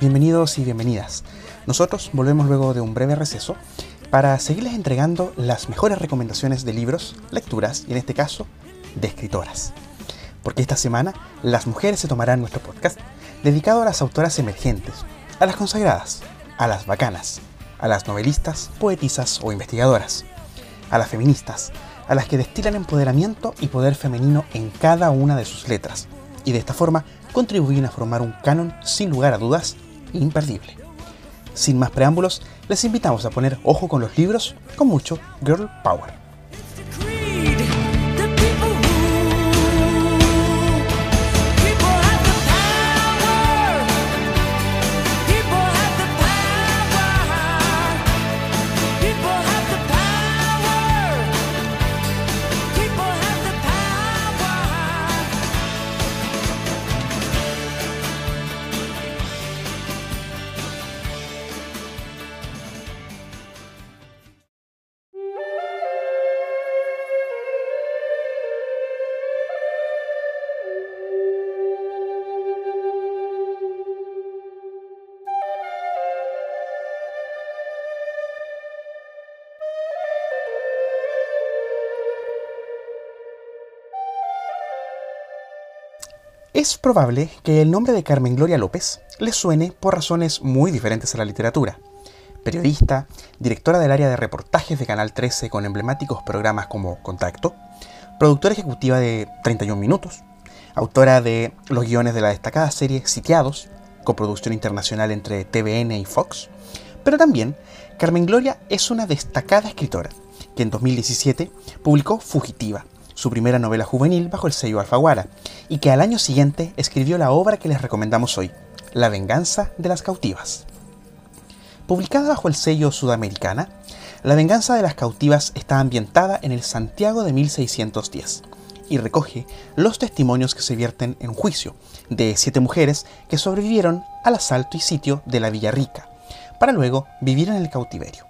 Bienvenidos y bienvenidas. Nosotros volvemos luego de un breve receso para seguirles entregando las mejores recomendaciones de libros, lecturas y en este caso, de escritoras. Porque esta semana las mujeres se tomarán nuestro podcast dedicado a las autoras emergentes, a las consagradas, a las bacanas, a las novelistas, poetisas o investigadoras, a las feministas, a las que destilan empoderamiento y poder femenino en cada una de sus letras, y de esta forma contribuyen a formar un canon sin lugar a dudas imperdible. Sin más preámbulos, les invitamos a poner ojo con los libros con mucho Girl Power. Es probable que el nombre de Carmen Gloria López le suene por razones muy diferentes a la literatura. Periodista, directora del área de reportajes de Canal 13 con emblemáticos programas como Contacto, productora ejecutiva de 31 Minutos, autora de los guiones de la destacada serie Sitiados, coproducción internacional entre TVN y Fox, pero también Carmen Gloria es una destacada escritora que en 2017 publicó Fugitiva, su primera novela juvenil bajo el sello Alfaguara, y que al año siguiente escribió la obra que les recomendamos hoy, La venganza de las cautivas. Publicada bajo el sello Sudamericana, La venganza de las cautivas está ambientada en el Santiago de 1610 y recoge los testimonios que se vierten en juicio de siete mujeres que sobrevivieron al asalto y sitio de la Villa Rica, para luego vivir en el cautiverio.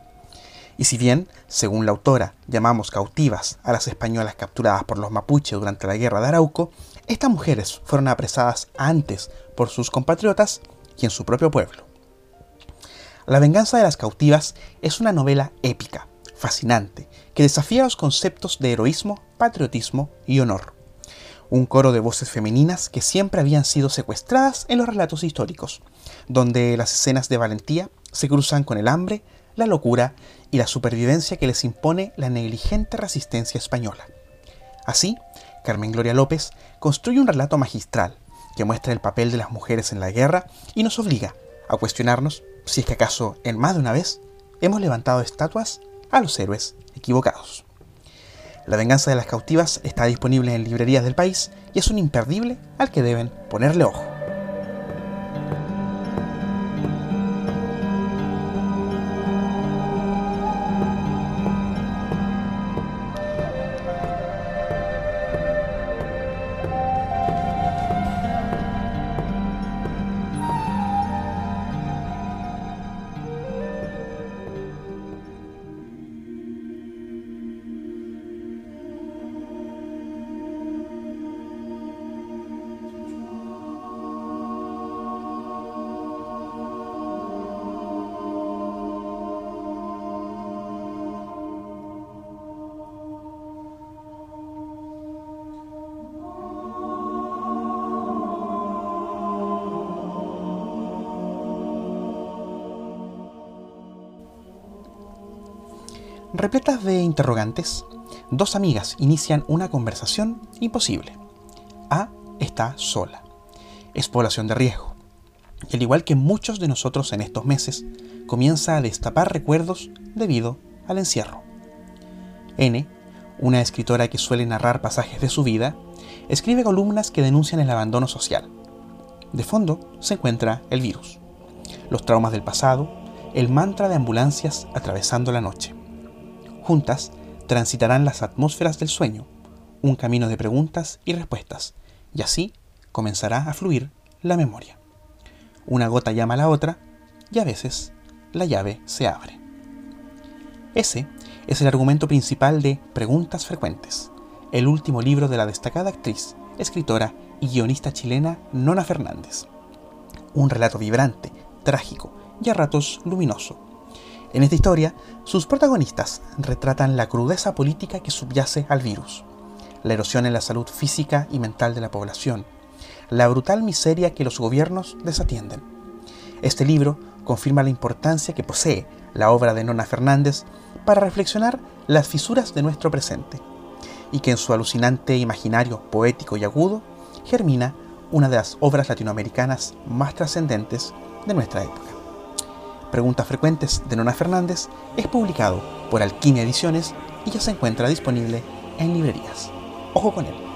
Y si bien, según la autora, llamamos cautivas a las españolas capturadas por los mapuches durante la guerra de Arauco, estas mujeres fueron apresadas antes por sus compatriotas y en su propio pueblo. La venganza de las cautivas es una novela épica, fascinante, que desafía los conceptos de heroísmo, patriotismo y honor. Un coro de voces femeninas que siempre habían sido secuestradas en los relatos históricos, donde las escenas de valentía se cruzan con el hambre, la locura y la supervivencia que les impone la negligente resistencia española. Así, Carmen Gloria López construye un relato magistral que muestra el papel de las mujeres en la guerra y nos obliga a cuestionarnos si es que acaso en más de una vez hemos levantado estatuas a los héroes equivocados. La venganza de las cautivas está disponible en librerías del país y es un imperdible al que deben ponerle ojo. Interrogantes, dos amigas inician una conversación imposible. A está sola. Es población de riesgo. Y al igual que muchos de nosotros en estos meses, comienza a destapar recuerdos debido al encierro. N, una escritora que suele narrar pasajes de su vida, escribe columnas que denuncian el abandono social. De fondo se encuentra el virus, los traumas del pasado, el mantra de ambulancias atravesando la noche. Juntas transitarán las atmósferas del sueño, un camino de preguntas y respuestas, y así comenzará a fluir la memoria. Una gota llama a la otra, y a veces la llave se abre. Ese es el argumento principal de Preguntas Frecuentes, el último libro de la destacada actriz, escritora y guionista chilena Nona Fernández. un relato vibrante, trágico y a ratos luminoso. En esta historia, sus protagonistas retratan la crudeza política que subyace al virus, la erosión en la salud física y mental de la población, la brutal miseria que los gobiernos desatienden. Este libro confirma la importancia que posee la obra de Nona Fernández para reflexionar las fisuras de nuestro presente, y que en su alucinante imaginario poético y agudo germina una de las obras latinoamericanas más trascendentes de nuestra época. Preguntas frecuentes de Nona Fernández es publicado por Alquimia Ediciones y ya se encuentra disponible en librerías. Ojo con él.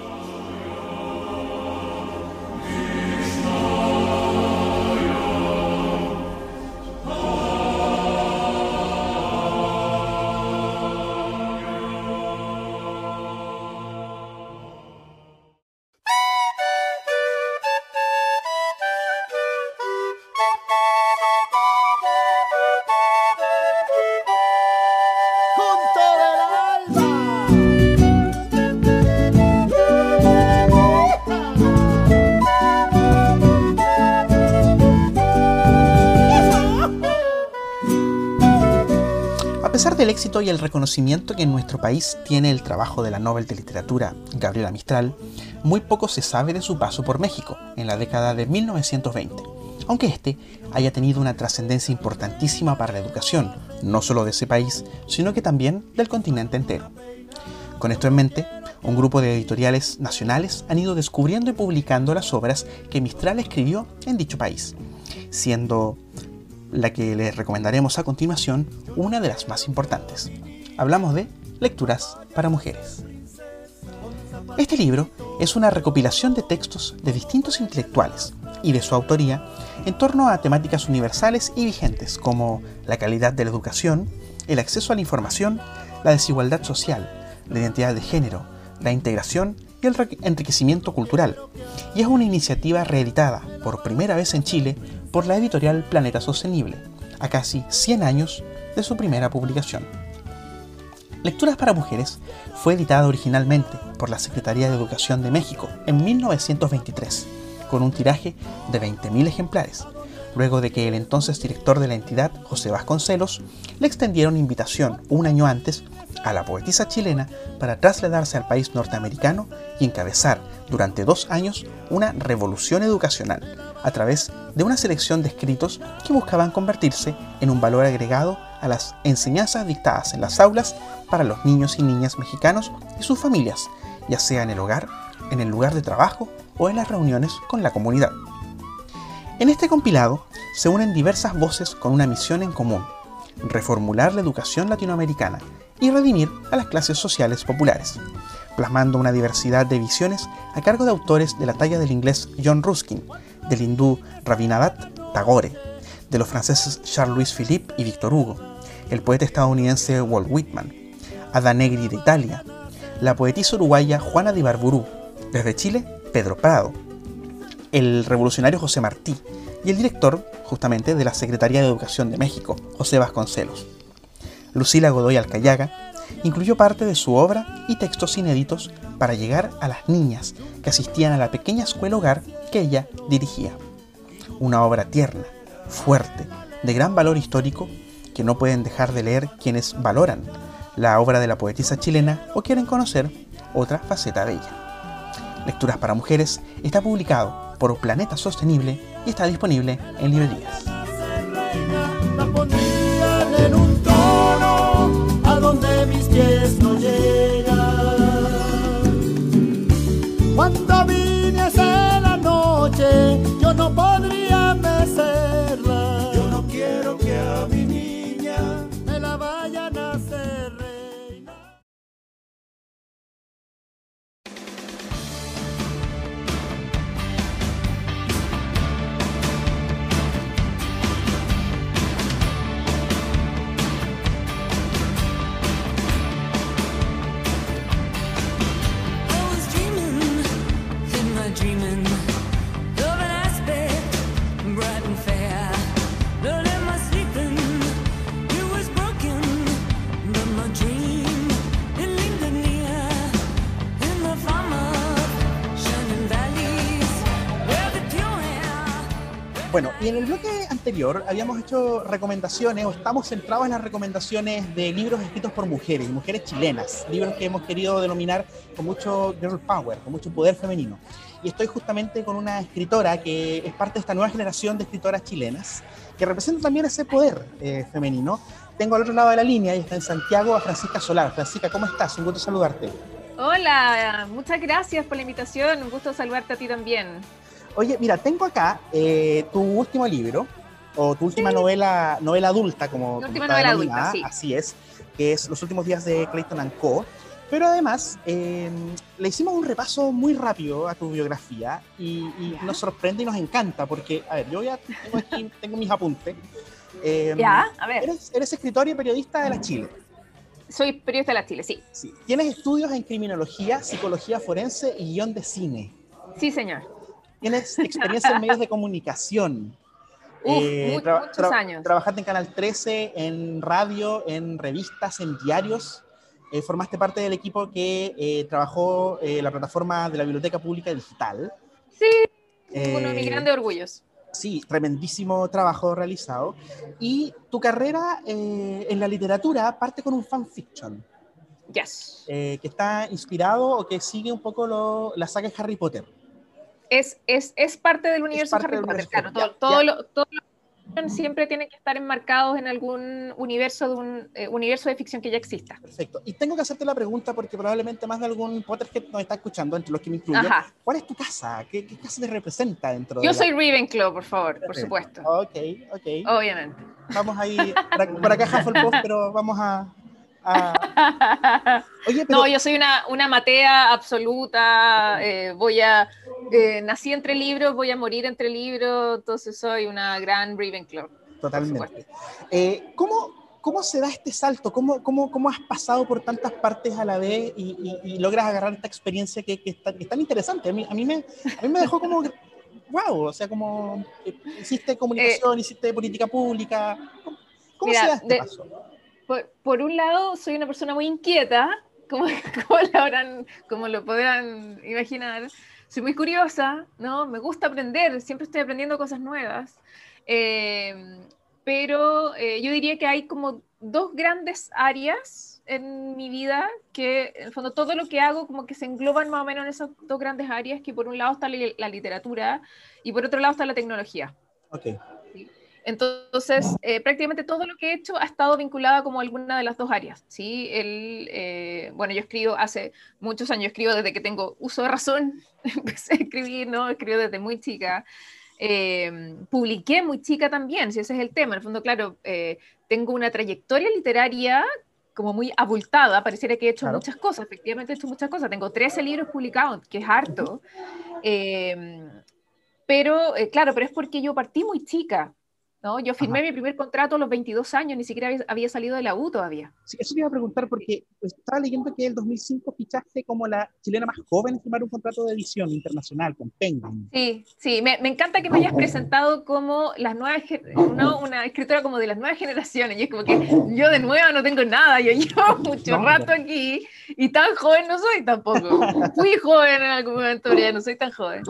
Y el reconocimiento que en nuestro país tiene el trabajo de la Nobel de Literatura Gabriela Mistral, muy poco se sabe de su paso por México en la década de 1920, aunque este haya tenido una trascendencia importantísima para la educación, no solo de ese país, sino que también del continente entero. Con esto en mente, un grupo de editoriales nacionales han ido descubriendo y publicando las obras que Mistral escribió en dicho país, siendo la que les recomendaremos a continuación, una de las más importantes. Hablamos de Lecturas para Mujeres. Este libro es una recopilación de textos de distintos intelectuales y de su autoría en torno a temáticas universales y vigentes como la calidad de la educación, el acceso a la información, la desigualdad social, la identidad de género, la integración y el enriquecimiento cultural, y es una iniciativa reeditada por primera vez en Chile por la editorial Planeta Sostenible, a casi 100 años de su primera publicación. Lecturas para Mujeres fue editada originalmente por la Secretaría de Educación de México en 1923, con un tiraje de 20.000 ejemplares, luego de que el entonces director de la entidad, José Vasconcelos, le extendieron invitación un año antes a la poetisa chilena para trasladarse al país norteamericano y encabezar durante dos años una revolución educacional a través de una selección de escritos que buscaban convertirse en un valor agregado a las enseñanzas dictadas en las aulas para los niños y niñas mexicanos y sus familias, ya sea en el hogar, en el lugar de trabajo o en las reuniones con la comunidad. En este compilado se unen diversas voces con una misión en común, reformular la educación latinoamericana y redimir a las clases sociales populares, plasmando una diversidad de visiones a cargo de autores de la talla del inglés John Ruskin, del hindú Rabindranath Tagore, de los franceses Charles-Louis Philippe y Victor Hugo, el poeta estadounidense Walt Whitman, Ada Negri de Italia, la poetisa uruguaya Juana de Barburú, desde Chile Pedro Prado, el revolucionario José Martí y el director, justamente, de la Secretaría de Educación de México, José Vasconcelos. Lucila Godoy Alcayaga incluyó parte de su obra y textos inéditos para llegar a las niñas que asistían a la pequeña escuela hogar que ella dirigía. Una obra tierna, fuerte, de gran valor histórico que no pueden dejar de leer quienes valoran la obra de la poetisa chilena o quieren conocer otra faceta de ella. Lecturas para Mujeres está publicado por Planeta Sostenible y está disponible en librerías. Anterior habíamos hecho recomendaciones, o estamos centrados en las recomendaciones de libros escritos por mujeres, mujeres chilenas, libros que hemos querido denominar con mucho girl power, con mucho poder femenino. Y estoy justamente con una escritora que es parte de esta nueva generación de escritoras chilenas, que representa también ese poder eh, femenino. Tengo al otro lado de la línea y está en Santiago a Francisca Solar. Francisca, ¿cómo estás? Un gusto saludarte. Hola, muchas gracias por la invitación, un gusto saludarte a ti también. Oye, mira, tengo acá eh, tu último libro, o tu última novela, novela adulta, como. Tu última novela adulta, sí. Así es, que es Los últimos días de Clayton Co. Pero además, em, le hicimos un repaso muy rápido a tu biografía y, nos sorprende y nos encanta, porque, a ver, yo ya tengo, aquí, tengo mis apuntes. Em, ya, a ver. Eres, eres escritor y periodista de la Chile. Soy periodista de la Chile, sí. sí. Tienes estudios en criminología, psicología forense y guion de cine. Sí, señor. Tienes experiencia en medios de comunicación. Uf, eh, muchos años. Trabajaste en Canal 13, en radio, en revistas, en diarios. Eh, formaste parte del equipo que eh, trabajó la plataforma de la Biblioteca Pública Digital. Sí, uno de mis grandes orgullos. Sí, tremendísimo trabajo realizado. Y tu carrera en la literatura parte con un fanfiction. Yes. que está inspirado o que sigue un poco lo, la saga de Harry Potter es, es, es parte del universo Harry Potter, claro. todo, Lo, todo siempre tiene que estar enmarcados en algún universo de un eh, universo de ficción que ya exista. Perfecto. Y tengo que hacerte la pregunta porque probablemente más de algún Potterhead nos está escuchando, entre los que me incluyo. ¿Cuál es tu casa? ¿Qué, qué casa te representa dentro Yo de soy Ravenclaw, por favor, por supuesto. Ok, ok. Obviamente. Vamos ahí, por, acá Hufflepuff, pero vamos a, Ah. No, yo soy una, una matea absoluta, eh, voy a, eh, nací entre libros, voy a morir entre libros, entonces soy una gran Ravenclaw. Totalmente. Eh, ¿cómo, ¿Cómo se da este salto? ¿Cómo, cómo, cómo has pasado por tantas partes a la vez y, logras agarrar esta experiencia que, que, es tan interesante? A mí, a mí, me, a mí me dejó como, wow, o sea, como hiciste comunicación, hiciste política pública. ¿Cómo, se da este paso? por, un lado, soy una persona muy inquieta, como, como, lo podrán imaginar. Soy muy curiosa, ¿no? Me gusta aprender, siempre estoy aprendiendo cosas nuevas. Eh, pero eh, yo diría que hay como dos grandes áreas en mi vida que, en el fondo, todo lo que hago como que se engloban más o menos en esas dos grandes áreas, que por un lado está la, literatura y por otro lado está la tecnología. Okay. Entonces, eh, prácticamente todo lo que he hecho ha estado vinculado como alguna de las dos áreas. ¿sí? El, eh, bueno, yo escribo hace muchos años, escribo desde que tengo uso de razón, empecé a escribir, ¿no? Escribo desde muy chica. Eh, publiqué muy chica también, si ese es el tema. En el fondo, claro, tengo una trayectoria literaria como muy abultada, pareciera que he hecho muchas cosas, efectivamente he hecho muchas cosas. Tengo 13 libros publicados, que es harto. pero, claro, pero es porque yo partí muy chica. ¿No? Yo firmé mi primer contrato a los 22 años, ni siquiera había, salido de la U todavía. Sí, eso te iba a preguntar porque estaba leyendo que en el 2005 fichaste como la chilena más joven en firmar un contrato de edición internacional con Penguin. Sí, sí, me, me encanta que me hayas presentado como las nuevas, ¿no? una escritora como de las nuevas generaciones, y es como que yo de nueva no tengo nada, yo llevo mucho rato aquí y tan joven no soy tampoco. Fui joven en algún momento, pero ya no soy tan joven.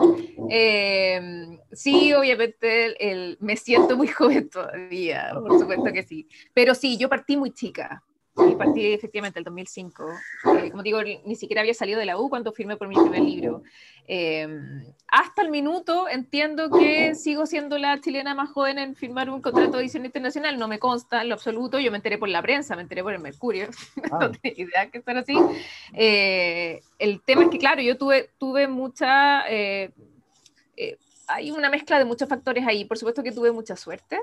Eh, sí, obviamente el, me siento muy joven todavía, por supuesto que sí. Pero sí, yo partí muy chica. Sí, partí efectivamente el 2005. Eh, como digo, ni siquiera había salido de la U cuando firmé por mi primer libro. Em, hasta el minuto entiendo que sigo siendo la chilena más joven en firmar un contrato de edición internacional. No me consta en lo absoluto. Yo me enteré por la prensa, me enteré por el Mercurio. no ah. tenía idea que estar así. Eh, el tema es que, claro, yo tuve, tuve mucha... Eh, hay una mezcla de muchos factores ahí. Por supuesto que tuve mucha suerte,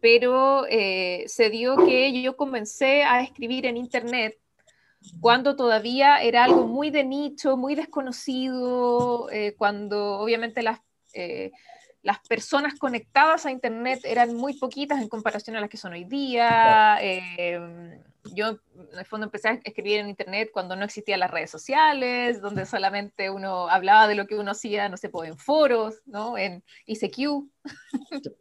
pero eh, se dio que yo comencé a escribir en Internet cuando todavía era algo muy de nicho, muy desconocido, eh, cuando obviamente las, eh, las personas conectadas a Internet eran muy poquitas en comparación a las que son hoy día yo en el fondo empecé a escribir en internet cuando no existían las redes sociales, donde solamente uno hablaba de lo que uno hacía, no sé, pues, en foros, ¿no? En ICQ.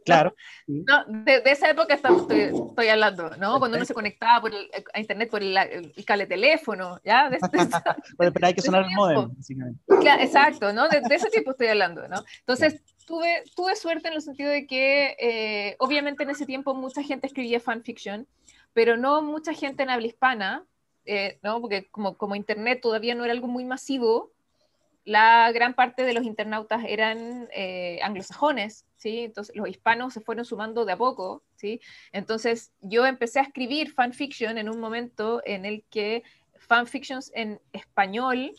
Claro. No, de, esa época estoy, hablando, ¿no? Cuando uno se conectaba por a internet por el, cable teléfono, ¿ya? pero, hay que sonar el modem, exacto, ¿no? De, ese tiempo estoy hablando, ¿no? Entonces, tuve, tuve suerte en el sentido de que, eh, obviamente, en ese tiempo mucha gente escribía fanfiction, pero no mucha gente en habla hispana, eh, ¿no? Porque como, como Internet todavía no era algo muy masivo, la gran parte de los internautas eran eh, anglosajones, ¿sí? Entonces los hispanos se fueron sumando de a poco, ¿sí? Entonces yo empecé a escribir fanfiction en un momento en el que fanfictions en español,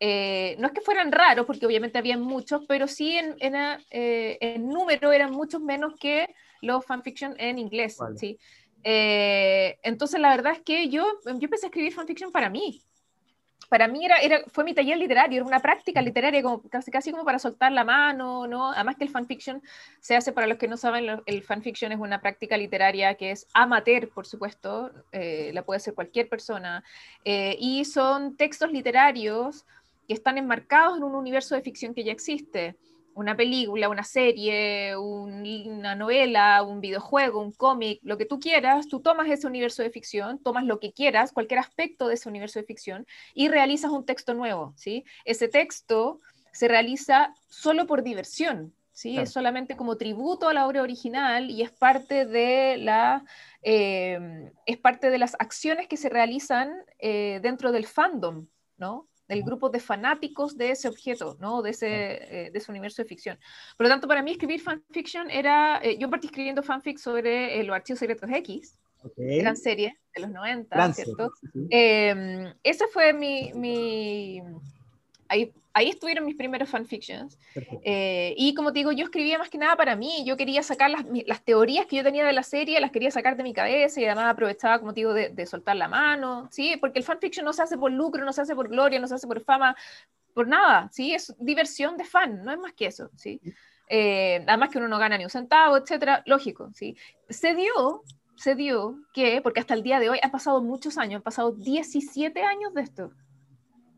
eh, no es que fueran raros, porque obviamente había muchos, pero sí en, en, eh, número eran muchos menos que los fanfiction en inglés, ¿sí? Entonces la verdad es que yo, yo empecé a escribir fanfiction para mí, para mí era, era, fue mi taller literario, era una práctica literaria como, casi, casi como para soltar la mano, ¿no? Además que el fanfiction se hace, para los que no saben, el fanfiction es una práctica literaria que es amateur, por supuesto, eh, la puede hacer cualquier persona, eh, y son textos literarios que están enmarcados en un universo de ficción que ya existe una película, una serie, una novela, un videojuego, un cómic, lo que tú quieras, tú tomas ese universo de ficción, tomas lo que quieras, cualquier aspecto de ese universo de ficción y realizas un texto nuevo, ¿sí? Ese texto se realiza solo por diversión, ¿sí? Es solamente como tributo a la obra original y es parte de la... Eh, es parte de las acciones que se realizan eh, dentro del fandom, ¿no? El grupo de fanáticos de ese objeto, ¿no? de, ese, eh, de ese universo de ficción. Por lo tanto, para mí escribir fanfiction era, eh, yo partí escribiendo fanfic sobre eh, los archivos secretos X, gran serie de los 90, ¿cierto? Em, ese fue mi, mi ahí ahí estuvieron mis primeros fanfictions. Eh, y como te digo, yo escribía más que nada para mí. Yo quería sacar las, las, teorías que yo tenía de la serie, las quería sacar de mi cabeza y además aprovechaba, como te digo, de, de, soltar la mano. ¿sí? Porque el fanfiction no se hace por lucro, no se hace por gloria, no se hace por fama, por nada. ¿sí? Es diversión de fan, no es más que eso. ¿sí? Eh, además que uno no gana ni un centavo, etcétera. Lógico. ¿sí? Se dio. Se dio que, porque hasta el día de hoy han pasado muchos años, han pasado 17 años de esto.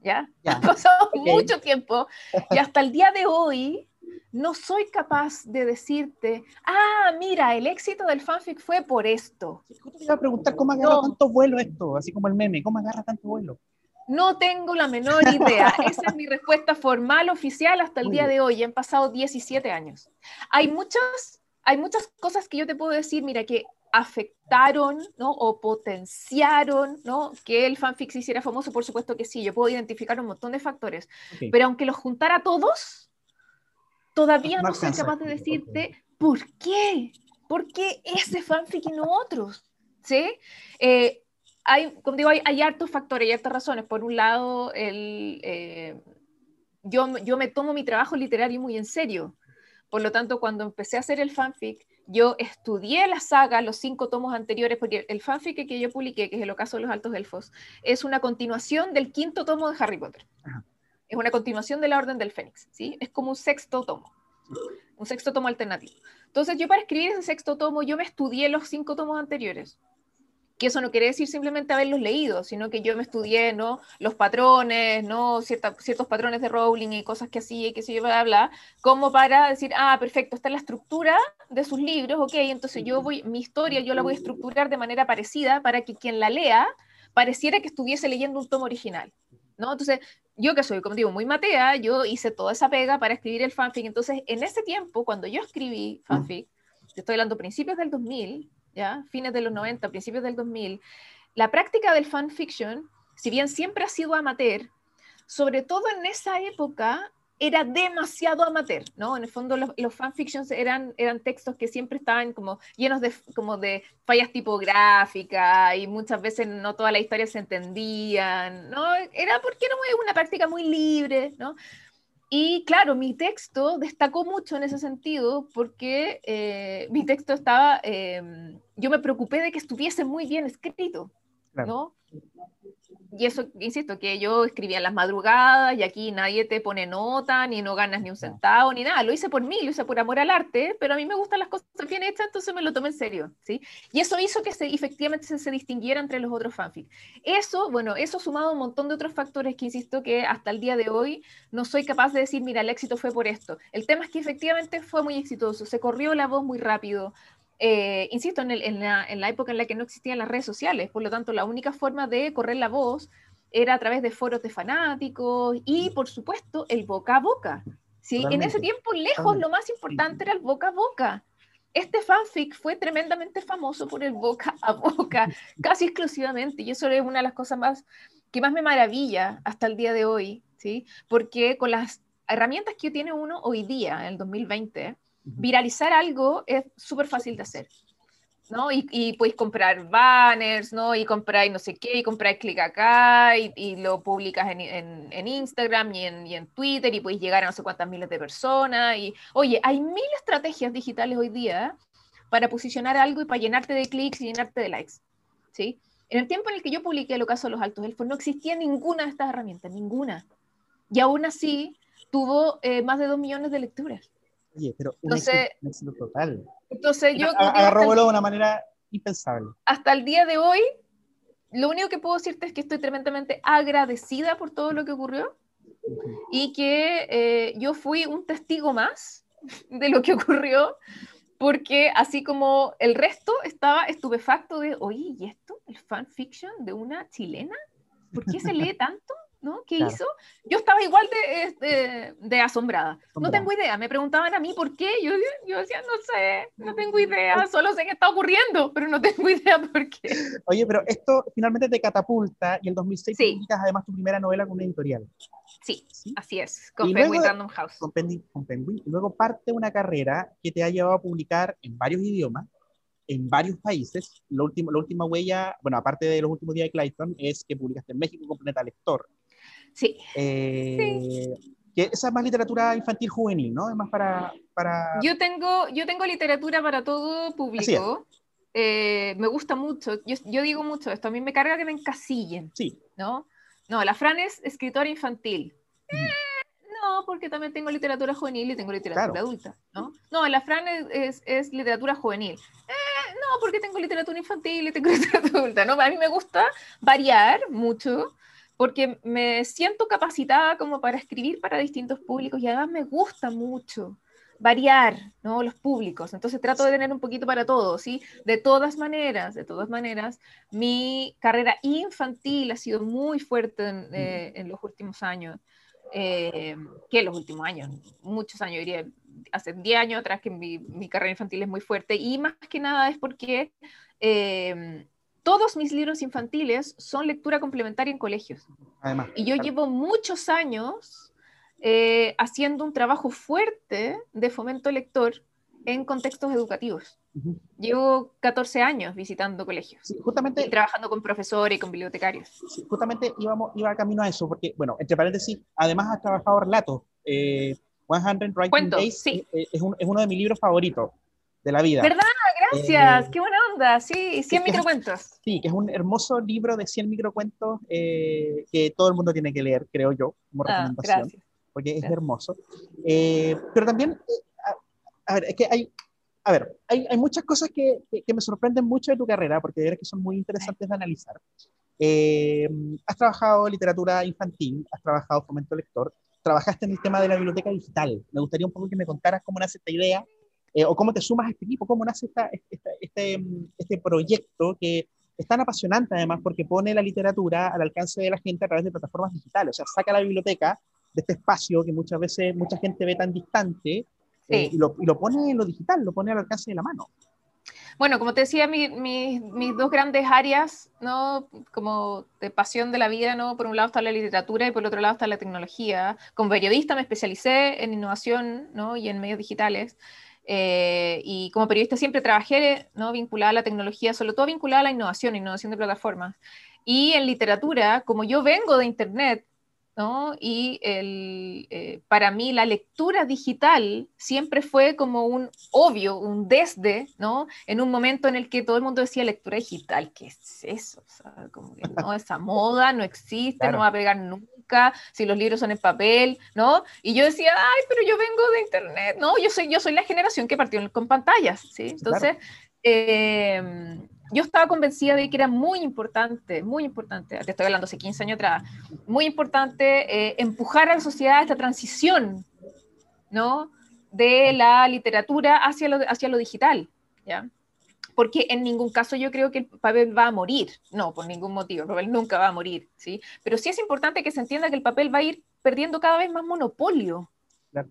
¿Ya? Ha pasado mucho tiempo y hasta el día de hoy no soy capaz de decirte, ah, mira, el éxito del fanfic fue por esto. Te iba a preguntar cómo agarra tanto vuelo esto, así como el meme, ¿cómo agarra tanto vuelo? No tengo la menor idea. Esa es mi respuesta formal, oficial, hasta el día de hoy. Han pasado 17 años. Hay muchas, hay muchas cosas que yo te puedo decir, mira, que afectaron ¿no? o potenciaron ¿no? que el fanfic se hiciera famoso? Por supuesto que sí, yo puedo identificar un montón de factores, pero aunque los juntara todos, todavía no, soy capaz de decirte por qué, por qué ese fanfic y no otros. ¿sí? Eh, hay, como digo, hay, hay, hartos factores, y hartas razones. Por un lado, el, eh, yo, yo me tomo mi trabajo literario muy en serio. Por lo tanto, cuando empecé a hacer el fanfic, yo estudié la saga, los cinco tomos anteriores, porque el fanfic que yo publiqué, que es El ocaso de los altos elfos, es una continuación del quinto tomo de Harry Potter. Es una continuación de la Orden del Fénix, ¿sí? Es como un sexto tomo, un sexto tomo alternativo. Entonces yo para escribir ese sexto tomo, yo me estudié los cinco tomos anteriores que eso no quiere decir simplemente haberlos leído, sino que yo me estudié, ¿no? Los patrones, ¿no? ciertos patrones de Rowling y cosas que hacía y que se yo, bla, bla, como para decir, ah, perfecto, está la estructura de sus libros, ok, entonces yo voy, mi historia yo la voy a estructurar de manera parecida para que quien la lea pareciera que estuviese leyendo un tomo original, ¿no? Entonces, yo que soy, como digo, muy matea, yo hice toda esa pega para escribir el fanfic, entonces, en ese tiempo, cuando yo escribí fanfic, estoy hablando principios del 2000, ¿ya? fines de los 90, principios del 2000, la práctica del fanfiction, si bien siempre ha sido amateur, sobre todo en esa época era demasiado amateur, ¿no? En el fondo los, los, fanfictions eran, eran textos que siempre estaban como llenos de, como de fallas tipográficas y muchas veces no toda la historia se entendían, ¿no? Era porque era una práctica muy libre, ¿no? Y claro, mi texto destacó mucho en ese sentido porque eh, mi texto estaba, em, yo me preocupé de que estuviese muy bien escrito, ¿no? Y eso, insisto, que yo escribía en las madrugadas y aquí nadie te pone nota, ni no ganas ni un centavo, ni nada. Lo hice por mí, lo hice por amor al arte, pero a mí me gustan las cosas bien hechas, entonces me lo tomé en serio, ¿sí? Y eso hizo que se, efectivamente se, se distinguiera entre los otros fanfics. Eso, bueno, eso sumado a un montón de otros factores que insisto que hasta el día de hoy no soy capaz de decir, mira, el éxito fue por esto. El tema es que efectivamente fue muy exitoso, se corrió la voz muy rápido, eh, insisto, en, en, la, en, la, época en la que no existían las redes sociales, por lo tanto, la única forma de correr la voz era a través de foros de fanáticos y, por supuesto, el boca a boca. ¿sí? En ese tiempo, lejos, lo más importante era el boca a boca. Este fanfic fue tremendamente famoso por el boca a boca, casi exclusivamente, y eso es una de las cosas más que más me maravilla hasta el día de hoy, ¿sí? Porque con las herramientas que tiene uno hoy día, en el 2020, viralizar algo es súper fácil de hacer. ¿no? Y, y puedes comprar banners, ¿no? Y comprar no sé qué, y comprar clic acá, y, lo publicas en, Instagram y en, Twitter, y puedes llegar a no sé cuántas miles de personas. Y, oye, hay mil estrategias digitales hoy día para posicionar algo y para llenarte de clics y llenarte de likes, ¿sí? En el tiempo en el que yo publiqué el ocaso de los altos elfos, no existía ninguna de estas herramientas, ninguna. Y aún así, tuvo eh, más de dos millones de lecturas. Oye, pero un, entonces, éxito, total. Entonces yo... Agarró vuelo de una manera impensable. Hasta el día de hoy, lo único que puedo decirte es que estoy tremendamente agradecida por todo lo que ocurrió y que eh, yo fui un testigo más de lo que ocurrió, porque así como el resto estaba estupefacto de, oye, ¿y esto? ¿El fanfiction de una chilena? ¿Por qué se lee tanto? ¿No? ¿Qué hizo? Yo estaba igual de, de, asombrada. No tengo idea. Me preguntaban a mí por qué. Yo, yo decía, no sé, no tengo idea. Solo sé que está ocurriendo, pero no tengo idea por qué. Oye, pero esto finalmente te catapulta y en 2006 sí. publicas además tu primera novela con una editorial. Sí, así es, con Penguin Random House. Con, con Penguin. Y luego parte una carrera que te ha llevado a publicar en varios idiomas en varios países. La última, la última huella, bueno, aparte de los últimos días de Clayton, es que publicaste en México con Planeta Lector. Sí. Eh, que esa es más literatura infantil juvenil, ¿no? Es más para, para... Yo, tengo, yo tengo literatura para todo público. Eh, me gusta mucho. Yo, yo, digo mucho esto. A mí me carga que me encasillen. Sí. ¿No? No, la Fran es escritora infantil. Eh, no, porque también tengo literatura juvenil y tengo literatura adulta, ¿no? No, la Fran es, es, literatura juvenil. no, porque tengo literatura infantil y tengo literatura adulta, ¿no? A mí me gusta variar mucho porque me siento capacitada como para escribir para distintos públicos y además me gusta mucho variar ¿no? los públicos, entonces trato de tener un poquito para todos, ¿sí? De todas maneras, de todas maneras, mi carrera infantil ha sido muy fuerte en, eh, los últimos años, eh, que en los últimos años, muchos años, diría, hace 10 años atrás que mi, mi, carrera infantil es muy fuerte y más que nada es porque... Eh, todos mis libros infantiles son lectura complementaria en colegios. Además, y yo llevo muchos años eh, haciendo un trabajo fuerte de fomento lector en contextos educativos. Llevo 14 años visitando colegios. justamente, y trabajando con profesores y con bibliotecarios. justamente íbamos, iba camino a eso, porque, bueno, entre paréntesis, además has trabajado relatos. Eh, 100 Writing Days sí. es, es, uno de mis libros favoritos de la vida. ¿Verdad? Gracias, eh, qué buena onda. Sí, 100 microcuentos. sí, que es un hermoso libro de 100 microcuentos eh, que todo el mundo tiene que leer, creo yo, como ah, recomendación. Porque es hermoso. Eh, pero también, a, ver, es que hay, a ver, hay, hay muchas cosas que, que, me sorprenden mucho de tu carrera, porque de que son muy interesantes de analizar. has trabajado literatura infantil, has trabajado fomento lector, trabajaste en el tema de la biblioteca digital. Me gustaría un poco que me contaras cómo nace esta idea eh, o cómo te sumas a este equipo, cómo nace esta, este, este proyecto que es tan apasionante además porque pone la literatura al alcance de la gente a través de plataformas digitales, o sea, saca la biblioteca de este espacio que muchas veces mucha gente ve tan distante eh, y, lo, y, lo, pone en lo digital, lo pone al alcance de la mano. Bueno, como te decía, mi, mis dos grandes áreas, ¿no? Como de pasión de la vida, ¿no? Por un lado está la literatura y por el otro lado está la tecnología. Como periodista me especialicé en innovación, ¿no? Y en medios digitales. Eh, y como periodista siempre trabajé ¿no? vinculada a la tecnología, sobre todo vinculada a la innovación, innovación de plataformas. Y en literatura, como yo vengo de Internet, ¿no? y el, eh, para mí la lectura digital siempre fue como un obvio, un desde, ¿no? en un momento en el que todo el mundo decía lectura digital, ¿qué es eso? O sea, como que no, esa moda no existe, no va a pegar nunca si los libros son en papel, ¿no? Y yo decía, ay, pero yo vengo de internet, no, yo soy, yo soy la generación que partió con pantallas, ¿sí? Entonces, em, yo estaba convencida de que era muy importante, muy importante, te estoy hablando hace 15 años atrás, muy importante eh, empujar a la sociedad esta transición, ¿no? De la literatura hacia lo, hacia lo digital, ¿ya? porque en ningún caso yo creo que el papel va a morir, no, por ningún motivo, el papel nunca va a morir, ¿sí? Pero sí es importante que se entienda que el papel va a ir perdiendo cada vez más monopolio,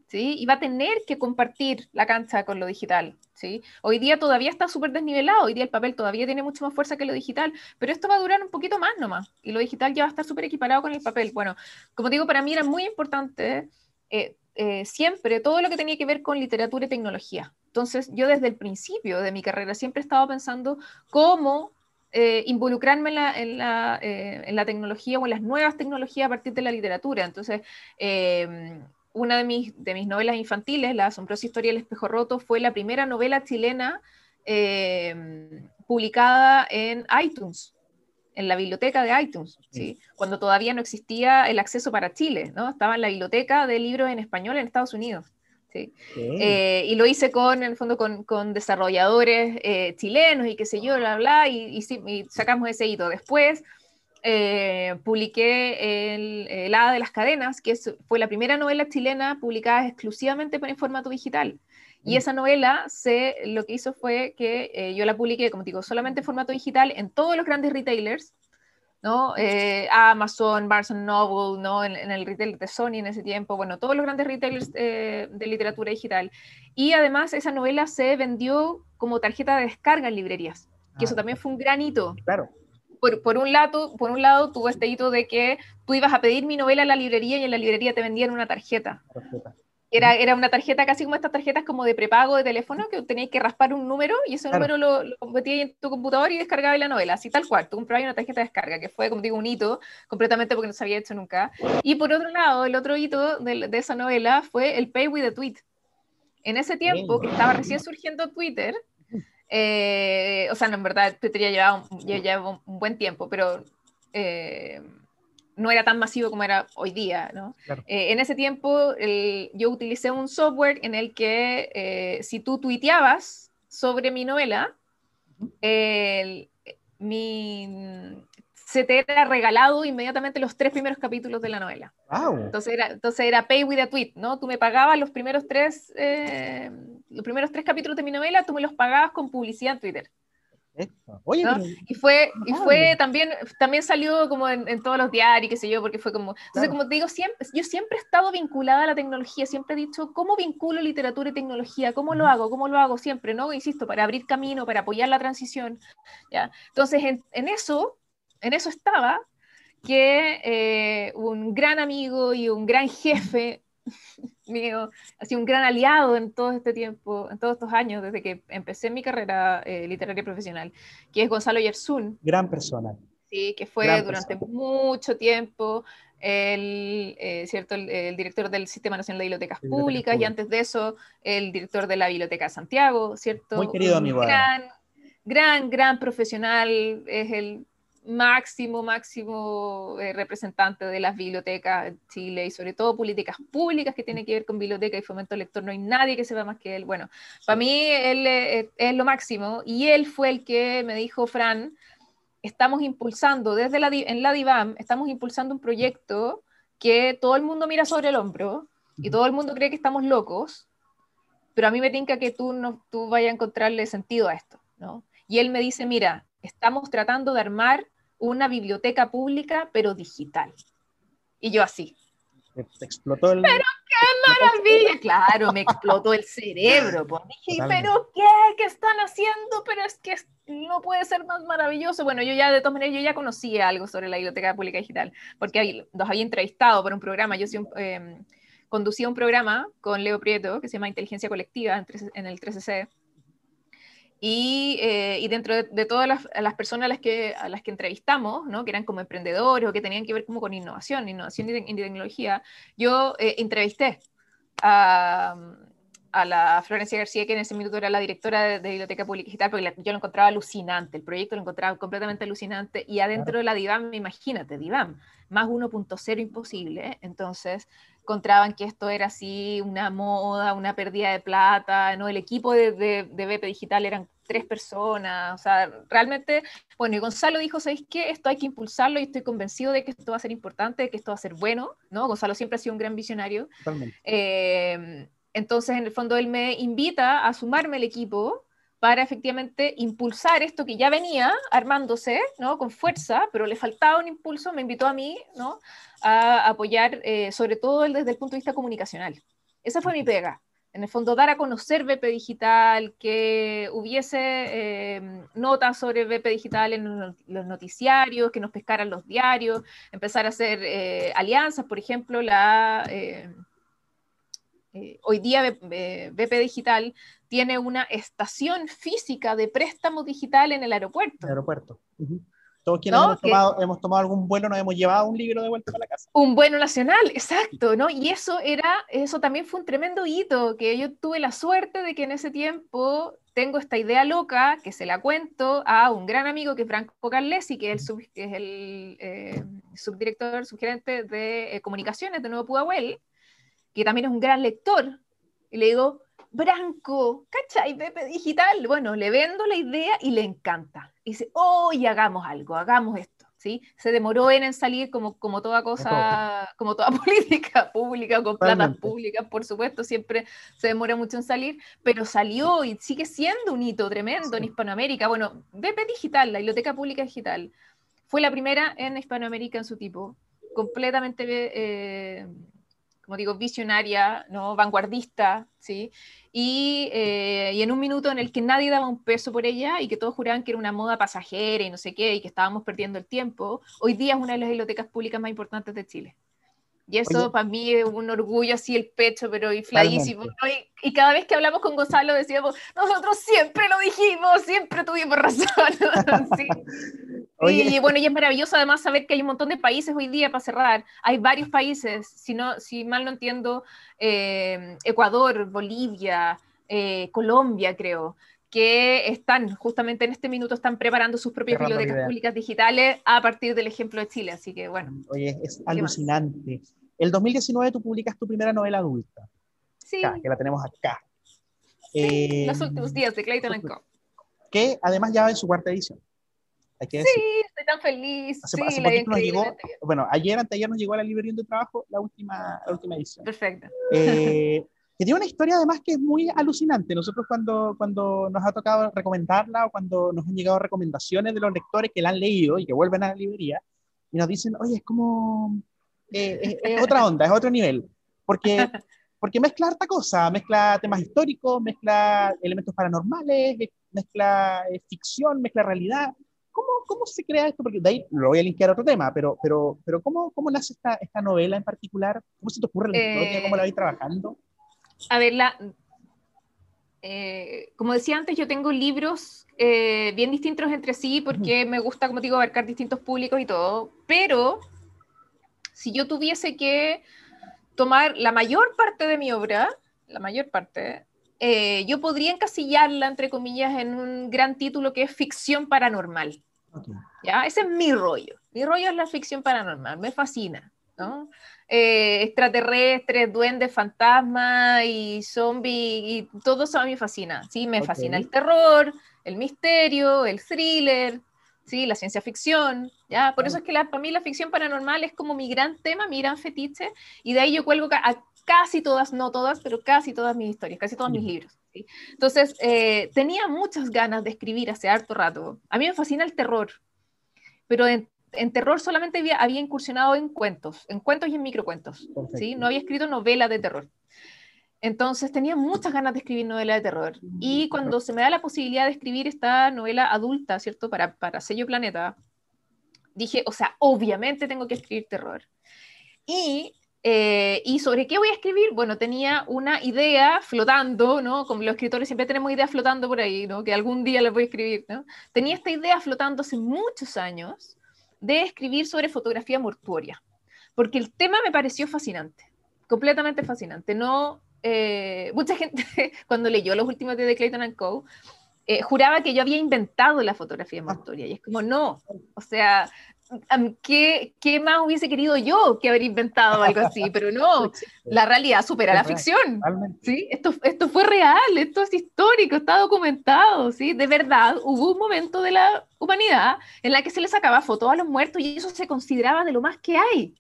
¿sí? Y va a tener que compartir la cancha con lo digital, ¿sí? Hoy día todavía está súper desnivelado, hoy día el papel todavía tiene mucho más fuerza que lo digital, pero esto va a durar un poquito más nomás, y lo digital ya va a estar súper equiparado con el papel. Bueno, como digo, para mí era muy importante eh, eh, siempre todo lo que tenía que ver con literatura y tecnología. Entonces, yo desde el principio de mi carrera siempre he estado pensando cómo eh, involucrarme en la, en, la, en la, tecnología o en las nuevas tecnologías a partir de la literatura. Entonces, una de mis, de mis novelas infantiles, La asombrosa historia del espejo roto, fue la primera novela chilena eh, publicada en iTunes, en la biblioteca de iTunes, ¿sí? cuando todavía no existía el acceso para Chile, ¿no? estaba en la biblioteca de libros en español en Estados Unidos. ¿sí? Eh, y lo hice con, en el fondo, con, con desarrolladores eh, chilenos y qué sé yo, bla, bla, y, y sacamos ese hito. Después, eh, publiqué el, el, Hada de las Cadenas, que fue la primera novela chilena publicada exclusivamente en formato digital. Y mm. esa novela se, lo que hizo fue que eh, yo la publiqué, como digo, solamente en formato digital en todos los grandes retailers, ¿no? Eh, Amazon, Barnes Noble, ¿no? En, el retail de Sony en ese tiempo, bueno, todos los grandes retailers de literatura digital. Y además esa novela se vendió como tarjeta de descarga en librerías, que eso ah, también fue un gran hito. Claro por, un lado, por un lado tuvo este hito de que tú ibas a pedir mi novela en la librería y en la librería te vendían una tarjeta. Era, era una tarjeta casi como estas tarjetas como de prepago de teléfono que tenías que raspar un número y ese número lo, lo metías en tu computador y descargabas la novela, así tal cual. Tú comprabas una tarjeta de descarga, que fue, como digo, un hito completamente porque no se había hecho nunca. Y por otro lado, el otro hito de, de esa novela fue el Pay with a Tweet. En ese tiempo, que estaba recién surgiendo Twitter, eh, o sea, no, en verdad Twitter ya llevaba, ya un, buen tiempo, pero eh, no era tan masivo como era hoy día, ¿no? Eh, en ese tiempo yo utilicé un software en el que si tú tuiteabas sobre mi novela, mi, se te era regalado inmediatamente los tres primeros capítulos de la novela. Entonces, era, entonces era pay with a tweet, ¿no? Tú me pagabas los primeros tres, eh, los primeros tres capítulos de mi novela, tú me los pagabas con publicidad en Twitter. Oye, y fue, y fue también, también salió como en, todos los diarios, qué sé yo, porque fue como, entonces como te digo, siempre, yo siempre he estado vinculada a la tecnología, siempre he dicho, ¿cómo vinculo literatura y tecnología? ¿Cómo lo hago? ¿Cómo lo hago siempre? ¿No? Insisto, para abrir camino, para apoyar la transición, ¿ya? Entonces, en, en eso, en eso estaba que eh, un gran amigo y un gran jefe mío, así un gran aliado en todo este tiempo, en todos estos años, desde que empecé mi carrera eh, literaria profesional, que es Gonzalo Yersun. Gran persona. Sí, que fue durante mucho tiempo el, eh, ¿cierto? El, director del Sistema Nacional de Bibliotecas Públicas y antes de eso el director de la Biblioteca de Santiago, ¿cierto? Muy querido amigo. Gran, gran, gran profesional, es el máximo, máximo eh, representante de las bibliotecas en Chile y sobre todo políticas públicas que tienen que ver con biblioteca y fomento lector. No hay nadie que sepa más que él. Bueno, para mí él eh, es, lo máximo y él fue el que me dijo, Fran, estamos impulsando desde la, en la DIVAM, estamos impulsando un proyecto que todo el mundo mira sobre el hombro y todo el mundo cree que estamos locos, pero a mí me tinca que tú, no, tú vayas a encontrarle sentido a esto, ¿no? Y él me dice, mira, estamos tratando de armar una biblioteca pública, pero digital. Y yo así. Explotó el... Pero qué maravilla. Claro, me explotó el cerebro. Pues. Dije, pero qué, qué están haciendo, pero es que no puede ser más maravilloso. Bueno, yo ya de todas maneras, yo ya conocía algo sobre la biblioteca pública digital, porque los había entrevistado para un programa. Yo em, conducía un programa con Leo Prieto, que se llama Inteligencia Colectiva en, el 13C eh, y, dentro de, todas las, personas a las, que, a las que entrevistamos, ¿no? que eran como emprendedores o que tenían que ver como con innovación, innovación y, tecnología, yo eh, entrevisté a, a, la Florencia García, que en ese minuto era la directora de, Biblioteca Pública Digital, porque yo lo encontraba alucinante, el proyecto lo encontraba completamente alucinante, y adentro de la DIVAM, imagínate, DIVAM, más 1.0 imposible, entonces encontraban que esto era así una moda, una pérdida de plata, ¿no? El equipo de, de, de BP Digital eran tres personas, o sea, realmente, bueno, y Gonzalo dijo, ¿sabéis qué? Esto hay que impulsarlo y estoy convencido de que esto va a ser importante, de que esto va a ser bueno, ¿no? Gonzalo siempre ha sido un gran visionario. Eh, entonces, en el fondo, él me invita a sumarme al equipo para efectivamente impulsar esto que ya venía armándose, ¿no? Con fuerza, pero le faltaba un impulso, me invitó a mí, ¿no? A apoyar, eh, sobre todo desde el punto de vista comunicacional. Esa fue mi pega. En el fondo, dar a conocer BP Digital, que hubiese eh, notas sobre BP Digital en los noticiarios, que nos pescaran los diarios, empezar a hacer eh, alianzas, por ejemplo, la... Eh, hoy día BP Digital tiene una estación física de préstamo digital en el aeropuerto. El aeropuerto. Todos quienes hemos, tomado, hemos, tomado, algún vuelo nos hemos llevado un libro de vuelta a la casa. Un vuelo nacional, exacto, ¿no? Y eso era, eso también fue un tremendo hito, que yo tuve la suerte de que en ese tiempo tengo esta idea loca, que se la cuento a un gran amigo que es Franco Carlesi, que es el, es el eh, subdirector, subgerente de eh, comunicaciones de Nuevo Pudahuel, que también es un gran lector, y le digo, Branco, ¿cachai? Pepe Digital. Bueno, le vendo la idea y le encanta. Y dice, hoy hagamos algo, hagamos esto. ¿sí? Se demoró en, salir como, como toda cosa, como toda política pública, con platas públicas, por supuesto, siempre se demora mucho en salir, pero salió y sigue siendo un hito tremendo en Hispanoamérica. Bueno, BP Digital, la Biblioteca Pública Digital, fue la primera en Hispanoamérica en su tipo, completamente... Eh, como digo, visionaria, ¿no? vanguardista, ¿sí? Y, eh, y, en un minuto en el que nadie daba un peso por ella y que todos juraban que era una moda pasajera y no sé qué, y que estábamos perdiendo el tiempo, hoy día es una de las bibliotecas públicas más importantes de Chile. Y eso para mí es un orgullo así el pecho, pero infladísimo. Y, y, cada vez que hablamos con Gonzalo decíamos, nosotros siempre lo dijimos, siempre tuvimos razón. sí. Y, bueno, y es maravilloso además saber que hay un montón de países hoy día para cerrar. Hay varios países, si, no, si mal no entiendo, eh, Ecuador, Bolivia, eh, Colombia, creo, que están justamente en este minuto están preparando sus propias bibliotecas públicas digitales a partir del ejemplo de Chile. Así que bueno. Oye, es alucinante. El 2019 tú publicas tu primera novela adulta. Sí. que la tenemos acá. Eh, los últimos días de Clayton Co. Que además ya va en su cuarta edición sí, estoy tan feliz. sí, nos llegó, bueno, ayer, anteayer nos llegó a la librería de trabajo la última, la última edición. Perfecto. Eh, que tiene una historia además que es muy alucinante. Nosotros cuando, cuando nos ha tocado recomendarla o cuando nos han llegado recomendaciones de los lectores que la han leído y que vuelven a la librería y nos dicen, oye, es como, eh, es, otra onda, es otro nivel. Porque, porque mezcla harta cosa, mezcla temas históricos, mezcla elementos paranormales, mezcla eh, ficción, mezcla realidad. ¿Cómo, ¿Cómo, se crea esto? Porque de ahí lo voy a linkear a otro tema, pero, pero, pero ¿cómo, cómo nace esta, esta novela en particular? ¿Cómo se te ocurre la historia? ¿Cómo la vais trabajando? A ver, la, eh, como decía antes, yo tengo libros eh, bien distintos entre sí porque me gusta, como digo, abarcar distintos públicos y todo, pero si yo tuviese que tomar la mayor parte de mi obra, la mayor parte, eh, yo podría encasillarla, entre comillas, en un gran título que es ficción paranormal. ¿Ya? Ese es mi rollo. Mi rollo es la ficción paranormal, me fascina. ¿no? Eh, extraterrestres, duendes, fantasmas y zombies, y todo eso a mí me fascina. Sí, me fascina el terror, el misterio, el thriller, sí, la ciencia ficción. ¿ya? Por eso es que la, para mí la ficción paranormal es como mi gran tema, mi gran fetiche, y de ahí yo cuelgo a casi todas, no todas, pero casi todas mis historias, casi todos mis libros. Entonces, eh, tenía muchas ganas de escribir hace harto rato. A mí me fascina el terror, pero en, terror solamente había, había, incursionado en cuentos, en cuentos y en microcuentos. ¿sí? No había escrito novela de terror. Entonces tenía muchas ganas de escribir novela de terror. Y cuando se me da la posibilidad de escribir esta novela adulta, ¿cierto? Para, para Sello Planeta, dije, o sea, obviamente tengo que escribir terror. Y eh, ¿Y sobre qué voy a escribir? Bueno, tenía una idea flotando, ¿no? Como los escritores siempre tenemos ideas flotando por ahí, ¿no? Que algún día las voy a escribir, ¿no? Tenía esta idea flotando hace muchos años de escribir sobre fotografía mortuoria, porque el tema me pareció fascinante, completamente fascinante. No, eh, mucha gente cuando leyó los últimos de The Clayton Co. Eh, juraba que yo había inventado la fotografía mortuoria y es como no, o sea, ¿qué, ¿qué, más hubiese querido yo que haber inventado algo así? Pero no, la realidad supera la ficción. ¿sí? Esto, esto fue real, esto es histórico, está documentado. ¿sí? De verdad, hubo un momento de la humanidad en la que se le sacaba fotos a los muertos y eso se consideraba de lo más que hay.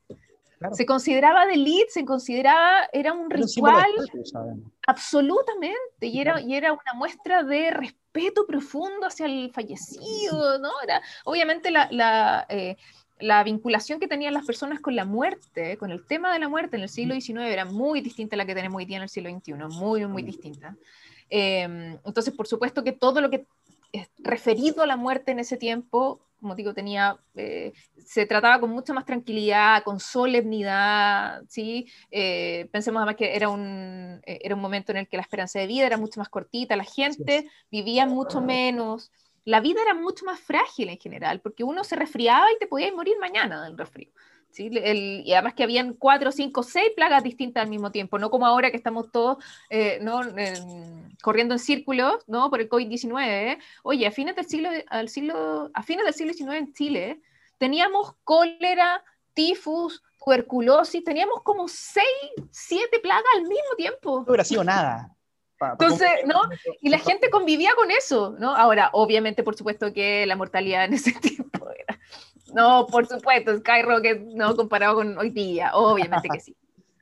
Se consideraba de elite, se consideraba, era un ritual. absolutamente, y era, y era una muestra de respeto profundo hacia el fallecido, ¿no? Era, obviamente la, la, eh, la vinculación que tenían las personas con la muerte, con el tema de la muerte en el siglo XIX era muy distinta a la que tenemos hoy día en el siglo XXI, muy, muy distinta. Em, entonces, por supuesto que todo lo que es referido a la muerte en ese tiempo, como digo, tenía, eh, se trataba con mucha más tranquilidad, con solemnidad, ¿sí? Eh, pensemos además que era un, eh, era un momento en el que la esperanza de vida era mucho más cortita, la gente vivía mucho menos, la vida era mucho más frágil en general, porque uno se resfriaba y te podías morir mañana del resfrío. ¿Sí? y además que habían cuatro, cinco, seis plagas distintas al mismo tiempo, no como ahora que estamos todos eh, ¿no? corriendo en círculos ¿no? por el COVID-19. Oye, a fines, del siglo, al siglo, a fines del siglo XIX en Chile teníamos cólera, tifus, tuberculosis, teníamos como seis, siete plagas al mismo tiempo. No hubiera sido nada. Entonces, ¿no? Y la gente convivía con eso, ¿no? Ahora, obviamente, por supuesto que la mortalidad en ese tiempo era... No, por supuesto, Skyrocket, no comparado con hoy día, obviamente que sí.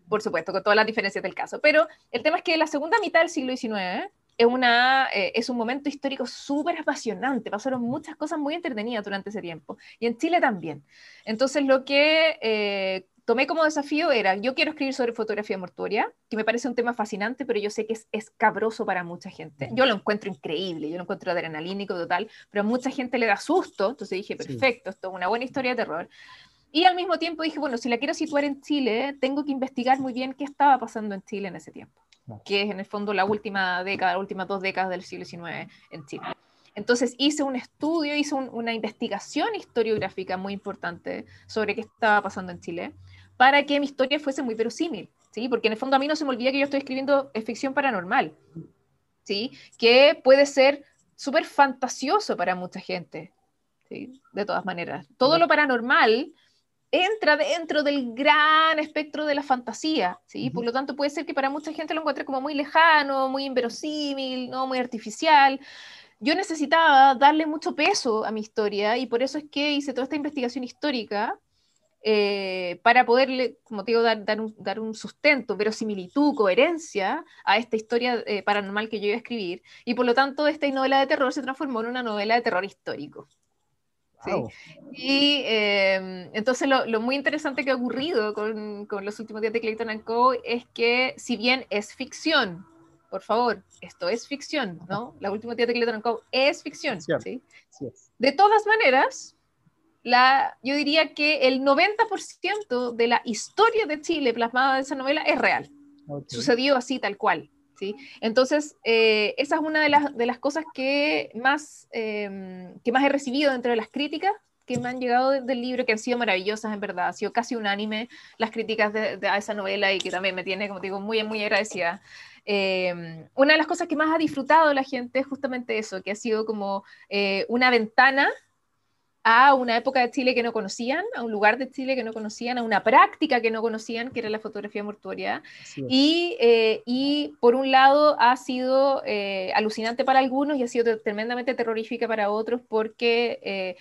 Por supuesto, con todas las diferencias del caso. Pero el tema es que la segunda mitad del siglo XIX es, una, eh, es un momento histórico súper apasionante. Pasaron muchas cosas muy entretenidas durante ese tiempo. Y en Chile también. Entonces, lo que eh, tomé como desafío era, yo quiero escribir sobre fotografía mortuoria, que me parece un tema fascinante, pero yo sé que es escabroso para mucha gente. Yo lo encuentro increíble, yo lo encuentro adrenalínico total, pero a mucha gente le da susto, entonces dije, perfecto, esto es una buena historia de terror. Y al mismo tiempo dije, bueno, si la quiero situar en Chile, tengo que investigar muy bien qué estaba pasando en Chile en ese tiempo, que es en el fondo la última década, las últimas dos décadas del siglo XIX en Chile. Entonces hice un estudio, hice una investigación historiográfica muy importante sobre qué estaba pasando en Chile para que mi historia fuese muy verosímil, ¿sí? Porque en el fondo a mí no se me olvida que yo estoy escribiendo ficción paranormal, ¿sí? Que puede ser súper fantasioso para mucha gente, ¿sí? De todas maneras. Todo lo paranormal entra dentro del gran espectro de la fantasía, ¿sí? Por lo tanto, puede ser que para mucha gente lo encuentre como muy lejano, muy inverosímil, ¿no? muy artificial. Yo necesitaba darle mucho peso a mi historia y por eso es que hice toda esta investigación histórica eh, para poderle, como te digo, dar, dar, un, dar, un, sustento, verosimilitud, coherencia a esta historia eh, paranormal que yo iba a escribir. Y por lo tanto, esta novela de terror se transformó en una novela de terror histórico. ¿sí? Y em, entonces lo, lo, muy interesante que ha ocurrido con, con, los últimos días de Clayton Co. es que si bien es ficción, por favor, esto es ficción, ¿no? La última días de Clayton Co. es ficción. ¿sí? Sí es. De todas maneras, la, yo diría que el 90% de la historia de Chile plasmada en esa novela es real. Sucedió así, tal cual. ¿sí? Entonces, eh, esa es una de las, de las cosas que más, em, que más he recibido dentro de las críticas que me han llegado del libro, que han sido maravillosas, en verdad. Ha sido casi unánime las críticas de, a esa novela y que también me tiene, como digo, muy, muy agradecida. Em, una de las cosas que más ha disfrutado la gente es justamente eso, que ha sido como eh, una ventana a una época de Chile que no conocían, a un lugar de Chile que no conocían, a una práctica que no conocían, que era la fotografía mortuoria. Y, eh, y, por un lado ha sido eh, alucinante para algunos y ha sido tremendamente terrorífica para otros porque eh,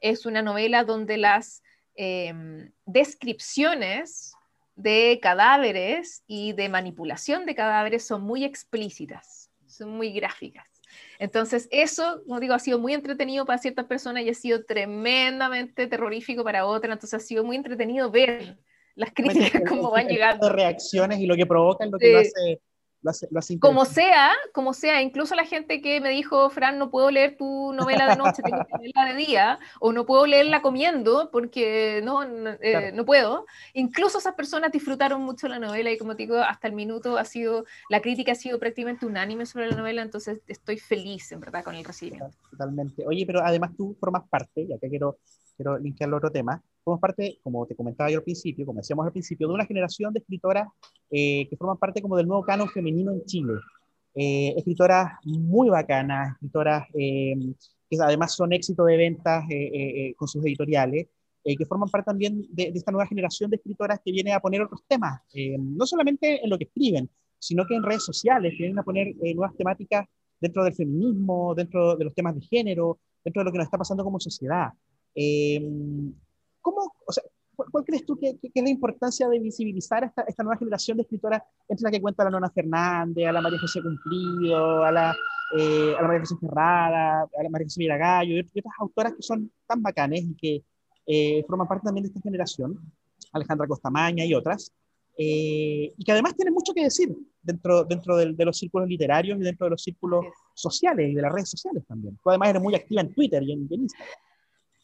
es una novela donde las em, descripciones de cadáveres y de manipulación de cadáveres son muy explícitas, son muy gráficas. Entonces, eso, como digo, ha sido muy entretenido para ciertas personas y ha sido tremendamente terrorífico para otras. Entonces, ha sido muy entretenido ver las críticas, cómo van llegando. reacciones y lo que provocan, lo que lo hace como sea, como sea, incluso la gente que me dijo, Fran, no puedo leer tu novela de noche, tengo que leerla de día, o no puedo leerla comiendo porque no, no, eh, no, puedo, incluso esas personas disfrutaron mucho la novela y como digo, hasta el minuto ha sido, la crítica ha sido prácticamente unánime sobre la novela, entonces estoy feliz, en verdad, con el recibimiento. Totalmente. Oye, pero además tú formas parte, ya que quiero, quiero linkear al otro tema, somos parte, como te comentaba yo al principio, como decíamos al principio, de una generación de escritoras eh, que forman parte como del nuevo canon femenino en Chile. Eh, escritoras muy bacanas, escritoras eh, que además son éxito de ventas con sus editoriales, que forman parte también de, esta nueva generación de escritoras que viene a poner otros temas, no solamente en lo que escriben, sino que en redes sociales, que vienen a poner nuevas temáticas dentro del feminismo, dentro de los temas de género, dentro de lo que nos está pasando como sociedad. ¿Cómo, o sea, ¿cuál, crees tú que, es la importancia de visibilizar esta, esta nueva generación de escritoras, entre la que cuenta la Nona Fernández, a la María José Cumplido, a la, eh, a la María José Ferrara, a la María José Miragallo y otras autoras que son tan bacanes y que, eh, forman parte también de esta generación, Alejandra Costamaña y otras, eh, y que además tienen mucho que decir dentro, dentro de, los círculos literarios y dentro de los círculos sociales y de las redes sociales también. Tú además eres muy activa en Twitter y en, Instagram.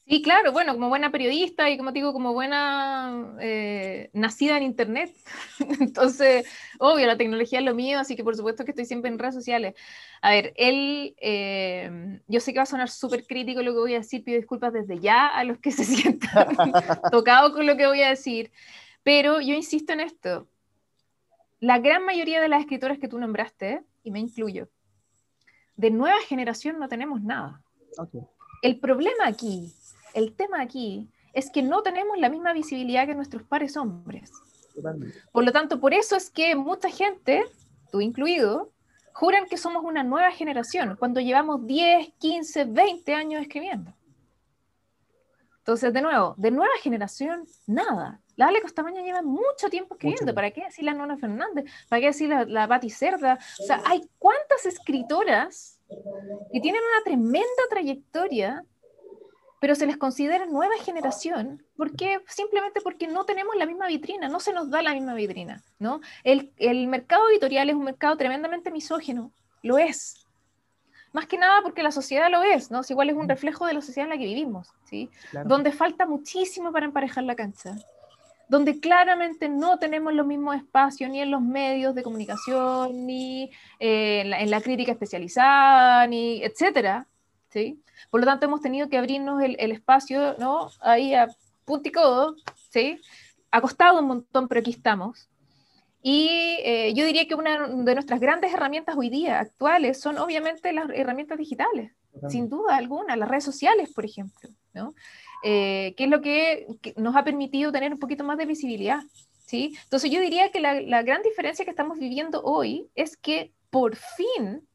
Sí, claro, bueno, como buena periodista y como digo, como buena eh, nacida en Internet. Entonces, obvio, la tecnología es lo mío, así que por supuesto que estoy siempre en redes sociales. A ver, él, eh, yo sé que va a sonar súper crítico lo que voy a decir, pido disculpas desde ya a los que se sientan tocados con lo que voy a decir, pero yo insisto en esto. La gran mayoría de las escritoras que tú nombraste, y me incluyo, de nueva generación no tenemos nada. El problema aquí el tema aquí es que no tenemos la misma visibilidad que nuestros pares hombres. Por lo tanto, por eso es que mucha gente, tú incluido, juran que somos una nueva generación cuando llevamos 10, 15, 20 años escribiendo. Entonces, de nuevo, de nueva generación, nada. La Ale Costamaña lleva mucho tiempo escribiendo. ¿Para qué decir la Nona Fernández? ¿Para qué decir la, la Patti Cerda? O sea, hay cuántas escritoras que tienen una tremenda trayectoria pero se les considera nueva generación porque simplemente porque no tenemos la misma vitrina, no se nos da la misma vitrina, ¿no? El, el mercado editorial es un mercado tremendamente misógeno, lo es. Más que nada porque la sociedad lo es, ¿no? Es igual es un reflejo de la sociedad en la que vivimos, ¿sí? Donde falta muchísimo para emparejar la cancha. Donde claramente no tenemos los mismos espacios ni en los medios de comunicación, ni eh, en, la, en, la, crítica especializada, ni etcétera, ¿sí? Por lo tanto, hemos tenido que abrirnos el, espacio, ¿no? Ahí a punticodo, ¿sí? Ha costado un montón, pero aquí estamos. Y eh, yo diría que una de nuestras grandes herramientas hoy día actuales son obviamente las herramientas digitales, sin duda alguna, las redes sociales, por ejemplo, ¿no? Eh, que es lo que, nos ha permitido tener un poquito más de visibilidad, ¿sí? Entonces yo diría que la, gran diferencia que estamos viviendo hoy es que por fin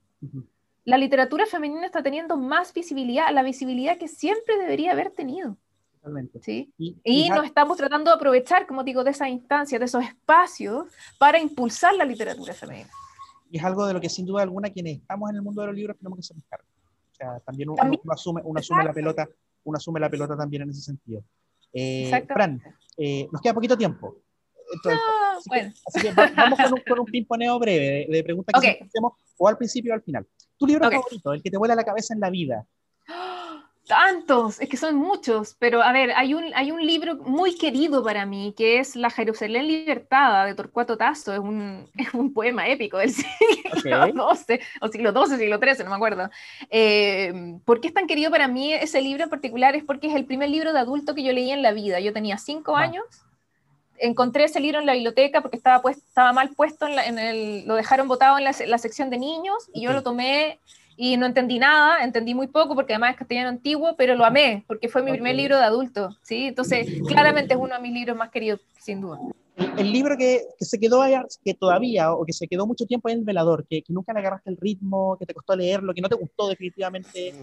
la literatura femenina está teniendo más visibilidad, la visibilidad que siempre debería haber tenido. Totalmente. ¿sí? Y, nos estamos tratando de aprovechar, como digo, de esa instancia, de esos espacios, para impulsar la literatura femenina. Y es algo de lo que sin duda alguna quienes estamos en el mundo de los libros tenemos que cargo. O sea, también uno, asume, uno asume la pelota, uno asume la pelota también en ese sentido. Eh, Fran, eh, nos queda poquito tiempo. Así, que, vamos con un, con un pimponeo breve de, preguntas que hacemos o al principio o al final. Tu libro favorito, el que te vuela la cabeza en la vida. Tantos, es que son muchos, pero a ver, hay un, hay un libro muy querido para mí que es La Jerusalén Libertada de Torcuato Tasso, es un, es un poema épico del siglo XII, o siglo XII, siglo XIII, no me acuerdo. Eh, ¿Por qué es tan querido para mí ese libro en particular? Es porque es el primer libro de adulto que yo leí en la vida. Yo tenía cinco ah. años encontré ese libro en la biblioteca porque estaba, pues, estaba mal puesto, en, el, lo dejaron botado en la, sección de niños y yo lo tomé y no entendí nada, entendí muy poco porque además es castellano antiguo, pero lo amé porque fue mi primer libro de adulto, ¿sí? Entonces, claramente es uno de mis libros más queridos, sin duda. El, libro que, que, se quedó allá, que todavía, o que se quedó mucho tiempo en El Velador, que, que nunca le agarraste el ritmo, que te costó leerlo, que no te gustó definitivamente.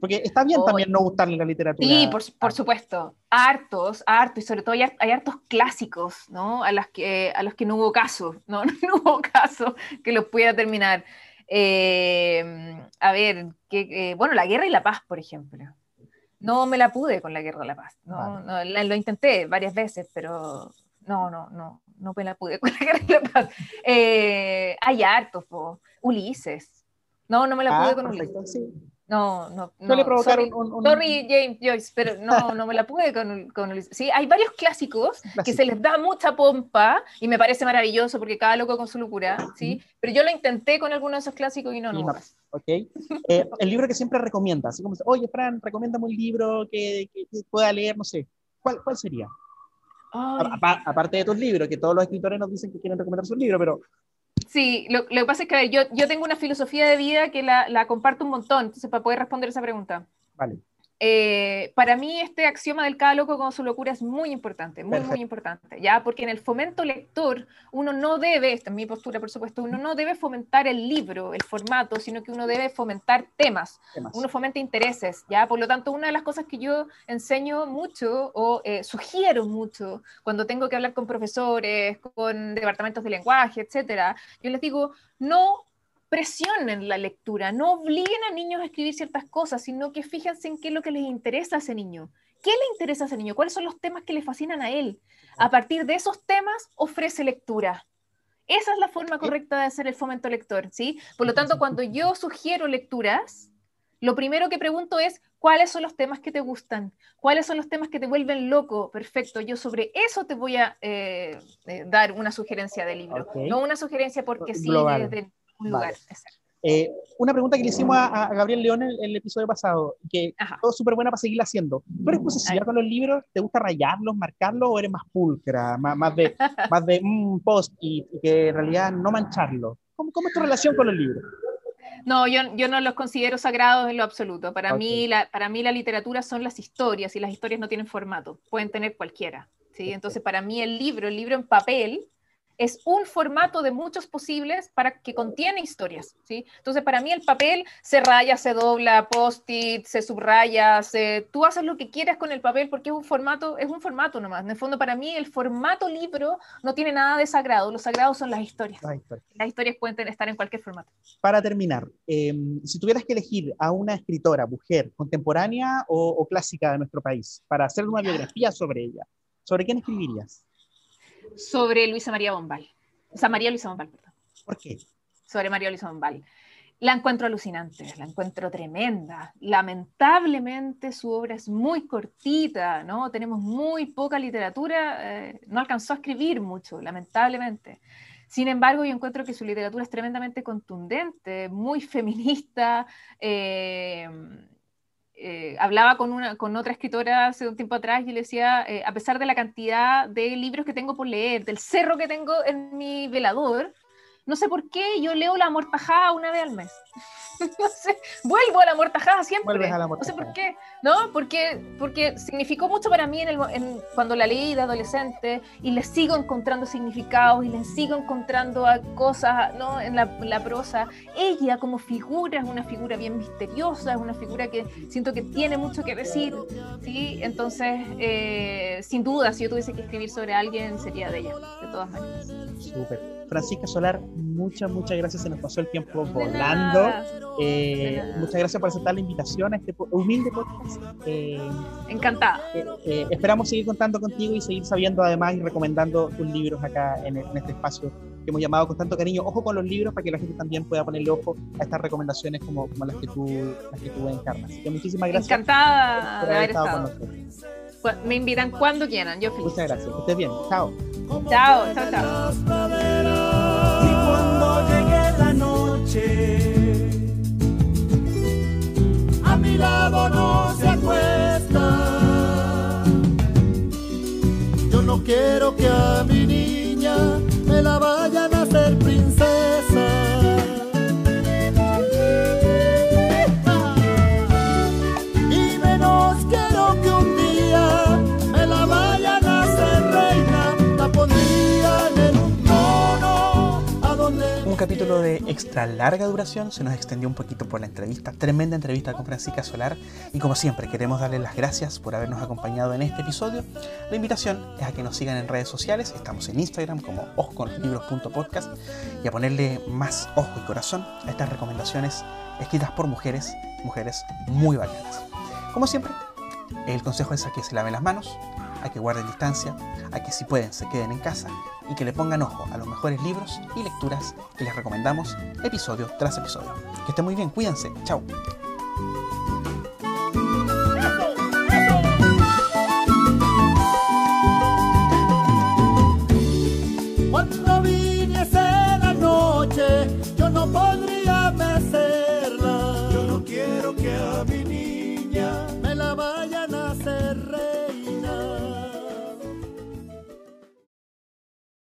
Porque está bien también no gustarle la literatura. Sí, por, por, supuesto. Hartos, hartos, y sobre todo hay, hay, hartos clásicos, ¿no? A, las que, a los que no hubo caso, ¿no? No hubo caso que los pudiera terminar. Eh, a ver, que, eh, bueno, La Guerra y la Paz, por ejemplo. No me la pude con La Guerra y la Paz. No, no lo intenté varias veces, pero no, no, no, no me la pude con La Guerra y la Paz. Eh, hay hartos, Ulises. No, no me la pude ah, con Ulises. Sí. No, no, no. Suele provocar sorry, un, James Joyce, pero no, no me la pude con, con Sí, hay varios clásicos que se les da mucha pompa y me parece maravilloso porque cada loco con su locura, ¿sí? Pero yo lo intenté con alguno de esos clásicos y no, no. Ok. Eh, el libro que siempre recomiendas, así como, oye, Fran, recomiéndame un libro que, que, pueda leer, no sé. ¿Cuál, cuál sería? aparte de tus libros, que todos los escritores nos dicen que quieren recomendar su libro, pero Sí, lo, lo, que pasa es que yo, yo tengo una filosofía de vida que la, la comparto un montón, entonces para poder responder esa pregunta. Vale. Eh, para mí este axioma del cada loco con su locura es muy importante, muy, muy importante, ¿ya? Porque en el fomento lector uno no debe, esta es mi postura por supuesto, uno no debe fomentar el libro, el formato, sino que uno debe fomentar temas, uno fomenta intereses, ¿ya? Por lo tanto, una de las cosas que yo enseño mucho o eh, sugiero mucho cuando tengo que hablar con profesores, con departamentos de lenguaje, etcétera, yo les digo, no presionen la lectura, no obliguen a niños a escribir ciertas cosas, sino que fíjense en qué es lo que les interesa a ese niño, ¿Qué le interesa a ese niño? ¿Cuáles son los temas que le fascinan a él? A partir de esos temas ofrece lectura. Esa es la forma correcta de hacer el fomento lector, ¿sí? Por lo tanto, cuando yo sugiero lecturas, lo primero que pregunto es, ¿cuáles son los temas que te gustan? ¿Cuáles son los temas que te vuelven loco? Perfecto, yo sobre eso te voy a eh, eh, dar una sugerencia de libro, no una sugerencia porque sí desde un lugar. Eh, una pregunta que le hicimos a, Gabriel León en el, episodio pasado, que es súper buena para seguirla haciendo. ¿Tú eres posesiva con los libros? ¿Te gusta rayarlos, marcarlos o eres más pulcra, más, de, más de un post y, que en realidad no mancharlo? ¿Cómo, ¿Cómo, es tu relación con los libros? No, yo, yo no los considero sagrados en lo absoluto. Para, mí la, para mí la literatura son las historias y las historias no tienen formato, pueden tener cualquiera. ¿sí? Entonces, para mí el libro, el libro en papel, es un formato de muchos posibles para que contiene historias, ¿sí? Entonces, para mí el papel se raya, se dobla, post-it, se subraya, se... tú haces lo que quieras con el papel porque es un formato, es un formato nomás. En el fondo, para mí el formato libro no tiene nada de sagrado, los sagrados son las historias. Las historias, pueden estar en cualquier formato. Para terminar, em, si tuvieras que elegir a una escritora, mujer, contemporánea o, o clásica de nuestro país, para hacer una biografía sobre ella, ¿sobre quién escribirías? Sobre Luisa María Bombal. O sea, María Luisa Bombal, perdón. ¿Por qué? Sobre María Luisa Bombal. La encuentro alucinante, la encuentro tremenda. Lamentablemente su obra es muy cortita, ¿no? Tenemos muy poca literatura, eh, no alcanzó a escribir mucho, lamentablemente. Sin embargo, yo encuentro que su literatura es tremendamente contundente, muy feminista, eh, eh, hablaba con, una, con otra escritora hace un tiempo atrás y le decía, eh, a pesar de la cantidad de libros que tengo por leer, del cerro que tengo en mi velador, no sé por qué yo leo La Mortajada una vez al mes. no sé, vuelvo a la mortajada siempre. A la no sé por qué, ¿no? Porque, porque significó mucho para mí en el, en, cuando la leí de adolescente y le sigo encontrando significados y le sigo encontrando cosas, ¿no? En la, la, prosa. Ella como figura es una figura bien misteriosa, es una figura que siento que tiene mucho que decir, ¿sí? Entonces, eh, sin duda, si yo tuviese que escribir sobre alguien, sería de ella, de todas maneras. Súper. Francisca Solar, muchas, muchas gracias. Se nos pasó el tiempo volando. Eh, muchas gracias por aceptar la invitación a este humilde podcast. Eh, Encantada. Eh, esperamos seguir contando contigo y seguir sabiendo además y recomendando tus libros acá en, este espacio que hemos llamado con tanto cariño. Ojo con los libros para que la gente también pueda ponerle ojo a estas recomendaciones como, como las, que tú, las que tú encarnas. Así que muchísimas gracias. Encantada de haber estado, con nosotros. Pues, me invitan cuando quieran, yo feliz. Muchas gracias, que estés bien. Chao. Chao, chao, chao. No se acuesta. Yo no quiero que a mi niña me la vayan a hacer princesa. Extra larga duración, se nos extendió un poquito por la entrevista, tremenda entrevista con Francisca Solar y como siempre queremos darle las gracias por habernos acompañado en este episodio. La invitación es a que nos sigan en redes sociales, estamos en Instagram como osconlibros.podcast y a ponerle más ojo y corazón a estas recomendaciones escritas por mujeres, mujeres muy valientes. Como siempre, el consejo es a que se laven las manos, a que guarden distancia, a que si pueden se queden en casa y que le pongan ojo a los mejores libros y lecturas que les recomendamos episodio tras episodio. Que estén muy bien, cuídense, chao.